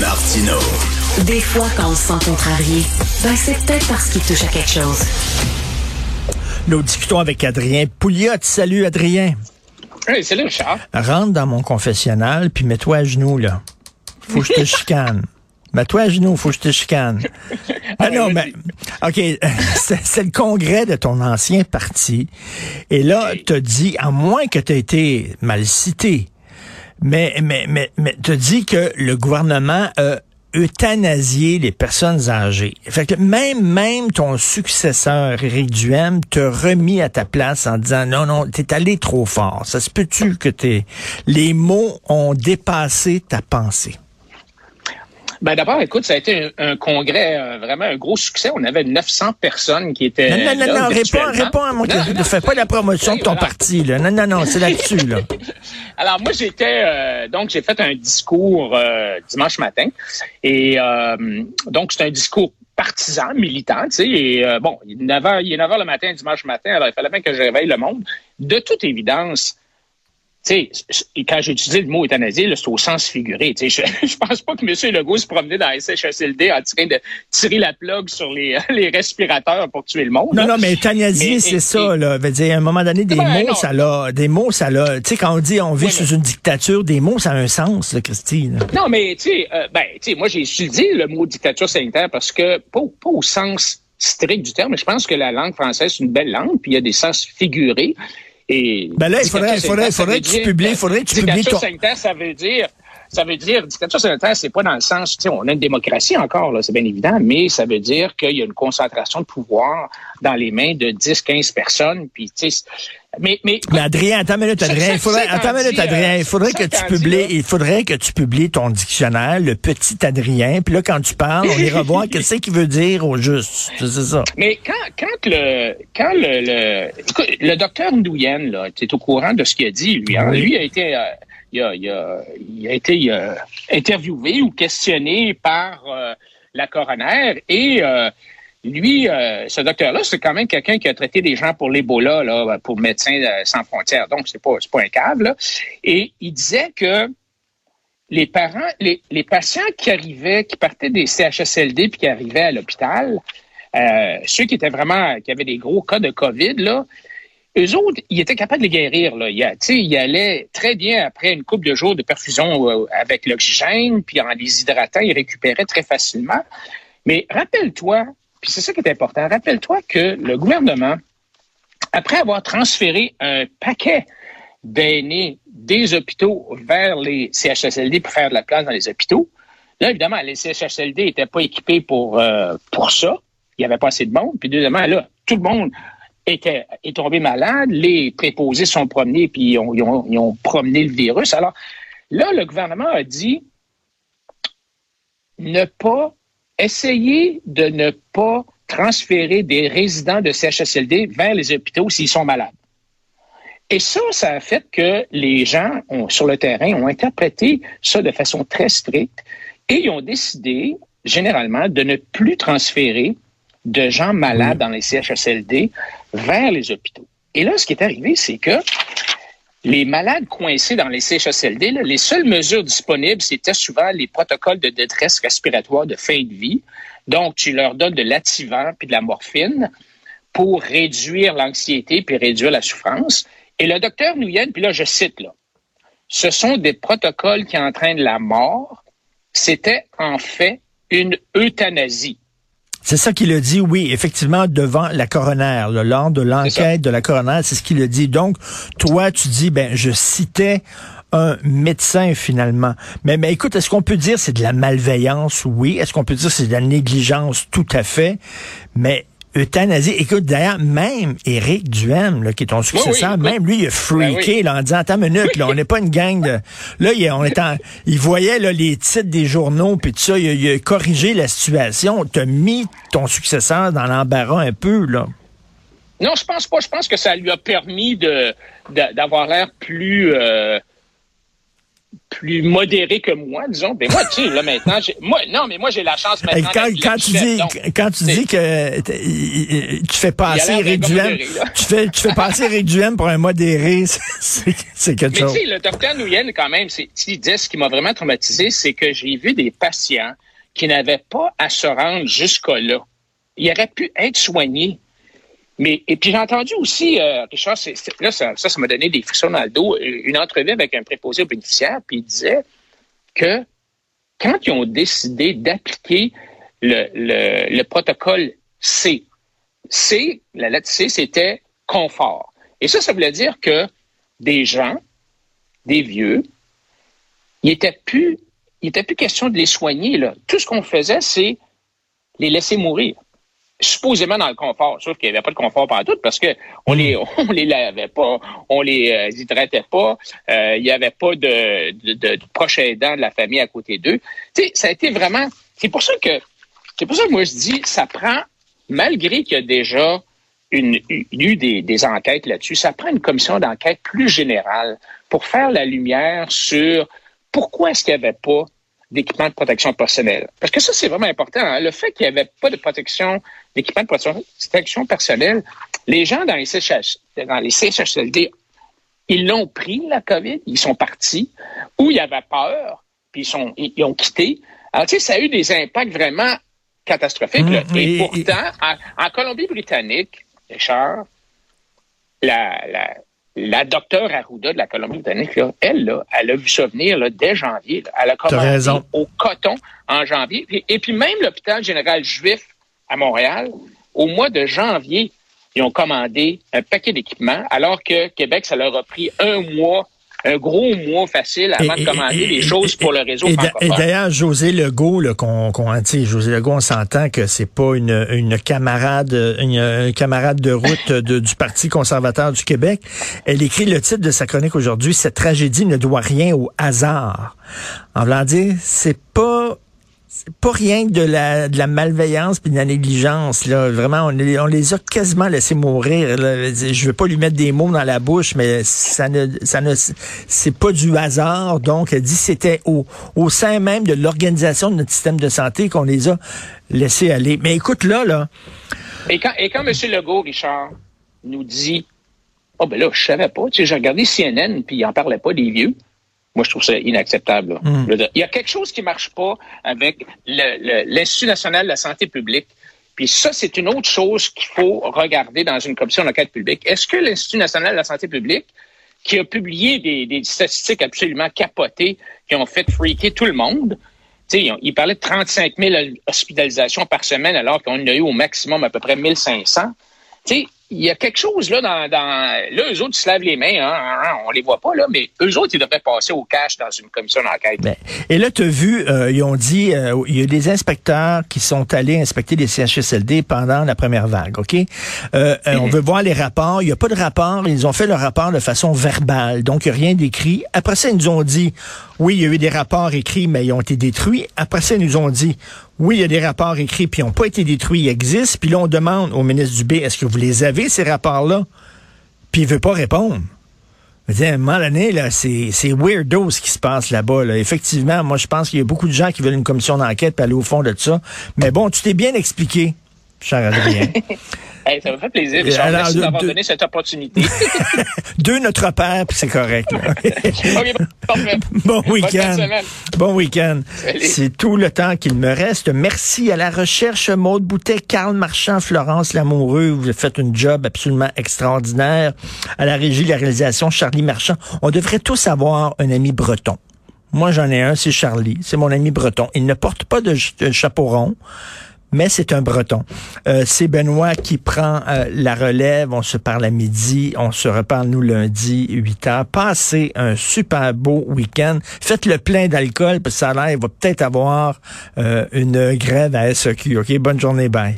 Martino. Des fois, quand on se sent contrarié, ben c'est peut-être parce qu'il touche à quelque chose. Nous discutons avec Adrien Pouliot. Salut, Adrien. Hey, salut, Richard. Rentre dans mon confessionnal, puis mets-toi à genoux, là. Faut que je te chicane. Mets-toi à genoux, faut que je te chicane. Ah non, mais, OK, c'est c'est le congrès de ton ancien parti. Et là, t'as dit, à moins que t'aies été mal cité, mais, mais, mais, mais t'as dit que le gouvernement a euthanasié les personnes âgées. Fait que même, même ton successeur, Éric Duhem, te remis à ta place en disant, non, non, t'es allé trop fort. Ça se peut-tu que t'es, les mots ont dépassé ta pensée? Ben d'abord, écoute, ça a été un, un congrès euh, vraiment un gros succès. On avait 900 personnes qui étaient Non, non, non, là, non, réponds, à mon Ne fais pas la promotion de ton voilà. parti, là. Non, non, non, c'est là-dessus, là. Alors moi j'étais euh, donc j'ai fait un discours euh, dimanche matin et donc c'est un discours partisan, militant, tu sais, et bon, il est 9 h il est 9 heures le matin, dimanche matin, alors il fallait bien que je réveille le monde. De toute évidence, sais, quand j'ai utilisé le mot euthanasie, c'est au sens figuré. Tu sais, je, je pense pas que M. Legault se promenait dans la SHSLD en train de tirer la plug sur les, les respirateurs pour tuer le monde. Non, là. non, mais euthanasie, c'est ça, là. Veut dire, à un moment donné, des Ben, mots, non. ça l'a, des mots, ça l'a, tu sais, quand on dit on vit Oui, sous mais- une dictature, des mots, ça a un sens, là, Christine. Non, mais tu sais, euh, ben, tu sais, moi j'ai utilisé le mot dictature sanitaire parce que pas, au- pas au sens strict du terme, mais je pense que la langue française c'est une belle langue, puis il y a des sens figurés. Et Ben là, il faudrait- il faudrait- faudrait que tu publies- faudrait que tu publies ton- ça veut dire. Ça veut dire, dictature sanitaire, c'est pas dans le sens, tu sais, on a une démocratie encore, là, c'est bien évident, mais ça veut dire qu'il y a une concentration de pouvoir dans les mains de 10, 15 personnes, puis, tu sais, mais, mais, Mais Adrien, attends une minute, Adrien, il faudrait, attends une minute, Adrien, euh, il faudrait que tu publies, il faudrait que tu publies ton dictionnaire, le petit Adrien, puis là, quand tu parles, on ira voir qu'est-ce qu'il veut dire au juste. C'est ça. Mais quand, quand le quand le, le écoute, le docteur Nguyen, là, tu es au courant de ce qu'il a dit, lui. Hein? Oui. Lui a été euh, il a, il a, il a été euh, interviewé ou questionné par euh, la coroner et euh, lui, euh, ce docteur-là, c'est quand même quelqu'un qui a traité des gens pour l'Ebola, là, pour Médecins sans frontières. Donc, c'est pas, pas un cave. Et il disait que les parents, les, patients qui arrivaient, qui partaient des CHSLD puis qui arrivaient à l'hôpital, euh, ceux qui étaient vraiment, qui avaient des gros cas de COVID, eux autres, ils étaient capables de les guérir. Là. Ils, ils allaient très bien après une couple de jours de perfusion euh, avec l'oxygène, puis en les hydratant, ils récupéraient très facilement. Mais rappelle-toi, puis c'est ça qui est important, rappelle-toi que le gouvernement, après avoir transféré un paquet d'aînés des hôpitaux vers les CHSLD pour faire de la place dans les hôpitaux, là, évidemment, les CHSLD n'étaient pas équipés pour, euh, pour ça. Il n'y avait pas assez de monde. Puis deuxièmement, là, tout le monde était, est tombé malade. Les préposés sont promenés, puis ils ont, ils ont- ils ont promené le virus. Alors, là, le gouvernement a dit ne pas essayer de ne pas transférer des résidents de CHSLD vers les hôpitaux s'ils sont malades. Et ça, ça a fait que les gens ont, sur le terrain ont interprété ça de façon très stricte et ils ont décidé, généralement, de ne plus transférer de gens malades dans les CHSLD vers les hôpitaux. Et là, ce qui est arrivé, c'est que les malades coincés dans les CHSLD, là, les seules mesures disponibles, c'était souvent les protocoles de détresse respiratoire de fin de vie. Donc, tu leur donnes de l'attivant puis de la morphine pour réduire l'anxiété puis réduire la souffrance. Et le docteur Nguyen, puis là, je cite, là, ce sont des protocoles qui entraînent la mort. C'était en fait une euthanasie. C'est ça qu'il a dit, oui, effectivement, devant la coroner, là, lors de l'enquête de la coroner, c'est ce qu'il a dit. Donc, toi, tu dis, ben, je citais un médecin finalement. Mais, mais écoute, est-ce qu'on peut dire c'est de la malveillance? Oui. Est-ce qu'on peut dire c'est de la négligence? Tout à fait. Mais euthanasie, écoute, d'ailleurs, même Éric Duhem, là, qui est ton successeur, même lui, il a freaké Ben oui. là, en disant, attends une minute, là, on n'est pas une gang de... Là, il, on est en- il voyait là, les titres des journaux, puis tout ça, il, a- il a corrigé la situation. T'as mis ton successeur dans l'embarras un peu, là. Non, je pense pas. Je pense que ça lui a permis de- d'avoir l'air plus euh, plus modéré que moi, disons. Mais moi, tu sais, là maintenant, moi, non, mais moi j'ai la chance maintenant. Quand, quand tu dis, quand tu dis que tu fais passer Eric Duhem, tu fais, tu fais passer Eric Duhem pour un modéré, c'est quelque chose. Mais tu sais, le docteur Nguyen, quand même, c'est, il disait ce qui m'a vraiment traumatisé, c'est que j'ai vu des patients qui n'avaient pas à se rendre jusque-là. Ils auraient pu être soignés. Mais, et puis j'ai entendu aussi, euh, Richard, là, ça, ça, m'a donné des frissons dans le dos, une entrevue avec un préposé aux bénéficiaires, puis il disait que quand ils ont décidé d'appliquer le, le, le, protocole C, C, la lettre C, c'était confort. Et ça, ça voulait dire que des gens, des vieux, il n'était plus, était plus question de les soigner. Là. Tout ce qu'on faisait, c'est les laisser mourir supposément dans le confort, sauf qu'il n'y avait pas de confort partout parce que on les on les lavait pas, on les euh, hydratait pas, euh, il n'y avait pas de, de, de, proche aidant de la famille à côté d'eux. Tu sais, ça a été vraiment. C'est pour ça que c'est pour ça que moi je dis, ça prend, malgré qu'il y a déjà une, eu des, des enquêtes là-dessus, ça prend une commission d'enquête plus générale pour faire la lumière sur pourquoi est-ce qu'il n'y avait pas d'équipement de protection personnelle. Parce que ça, c'est vraiment important. Hein. Le fait qu'il n'y avait pas de protection, d'équipement de protection personnelle, les gens dans les, CHS, dans les CHSLD, ils l'ont pris, la COVID, ils sont partis, ou ils avaient peur, puis ils, sont, ils, ont quitté. Alors, tu sais, ça a eu des impacts vraiment catastrophiques. Mmh, et, pourtant, En, Colombie-Britannique, Richard, la, la, la docteure Arruda de la Colombie-Britannique, elle, là, elle a vu ça venir là, dès janvier. Elle a commencé au coton en janvier. Et, puis même l'hôpital général juif à Montréal, au mois de janvier, ils ont commandé un paquet d'équipements, alors que Québec, ça leur a pris un mois un gros mois facile avant de commander des choses pour le réseau Et d'ailleurs, José Legault, qu'on, qu'on, José Legault, on s'entend que c'est pas une, une camarade, une, camarade de route du Parti conservateur du Québec. Elle écrit le titre de sa chronique aujourd'hui, Cette tragédie ne doit rien au hasard. En voulant dire, c'est pas pas rien de la, de la malveillance puis de la négligence là. Vraiment, on, on les a quasiment laissés mourir. Là. Je veux pas lui mettre des mots dans la bouche, mais ça ne, ça ne, c'est pas du hasard. Donc, elle dit c'était au, au sein même de l'organisation de notre système de santé qu'on les a laissés aller. Mais écoute là, là. Et quand, et quand M. Legault, Richard, nous dit, oh ben là, je savais pas. Tu sais, j'ai regardé CNN puis il en parlait pas des vieux. Moi, je trouve ça inacceptable. Hmm. Il y a quelque chose qui marche pas avec l'Institut national de la santé publique. Puis ça, c'est une autre chose qu'il faut regarder dans une commission d'enquête publique. Est-ce que l'Institut national de la santé publique, qui a publié des, statistiques absolument capotées, qui ont fait freaker tout le monde, sais, il parlait de 35 000 hospitalisations par semaine alors qu'on en a eu au maximum à peu près 1500. sais, il y a quelque chose là dans, dans là eux autres ils se lavent les mains hein, hein, hein, on les voit pas là mais eux autres ils devraient passer au cash dans une commission d'enquête. Ben, et là tu as vu euh, ils ont dit euh, il y a des inspecteurs qui sont allés inspecter les CHSLD pendant la première vague, OK? Euh, on veut voir les rapports, il y a pas de rapport, ils ont fait le rapport de façon verbale. Donc il y a rien d'écrit. Après ça ils nous ont dit oui, il y a eu des rapports écrits mais ils ont été détruits. Après ça ils nous ont dit oui, il y a des rapports écrits, puis ils n'ont pas été détruits, ils existent. Puis là, on demande au ministre Dubé, est-ce que vous les avez, ces rapports-là? Puis il veut pas répondre. à un moment là, c'est, c'est weirdo ce qui se passe là-bas. Là. Effectivement, moi, je pense qu'il y a beaucoup de gens qui veulent une commission d'enquête pour aller au fond de ça. Mais bon, tu t'es bien expliqué, cher Adrien. ça me fait plaisir. Richard. Merci d'avoir donné cette opportunité. Deux notre père, puis c'est correct. bon week-end. Bon week-end. C'est tout le temps qu'il me reste. Merci à la recherche Maude Boutet, Carl Marchand, Florence Lamoureux. Vous faites un job absolument extraordinaire. À la régie, la réalisation, Charlie Marchand. On devrait tous avoir un ami breton. Moi, j'en ai un, c'est Charlie. C'est mon ami breton. Il ne porte pas de chapeau rond mais c'est un breton. Euh, c'est Benoît qui prend euh, la relève. On se parle à midi. On se reparle, nous, lundi, 8 heures. Passez un super beau week-end. Faites le plein d'alcool, parce que ça a il va peut-être avoir euh, une grève à SEQ. OK? Bonne journée, bye.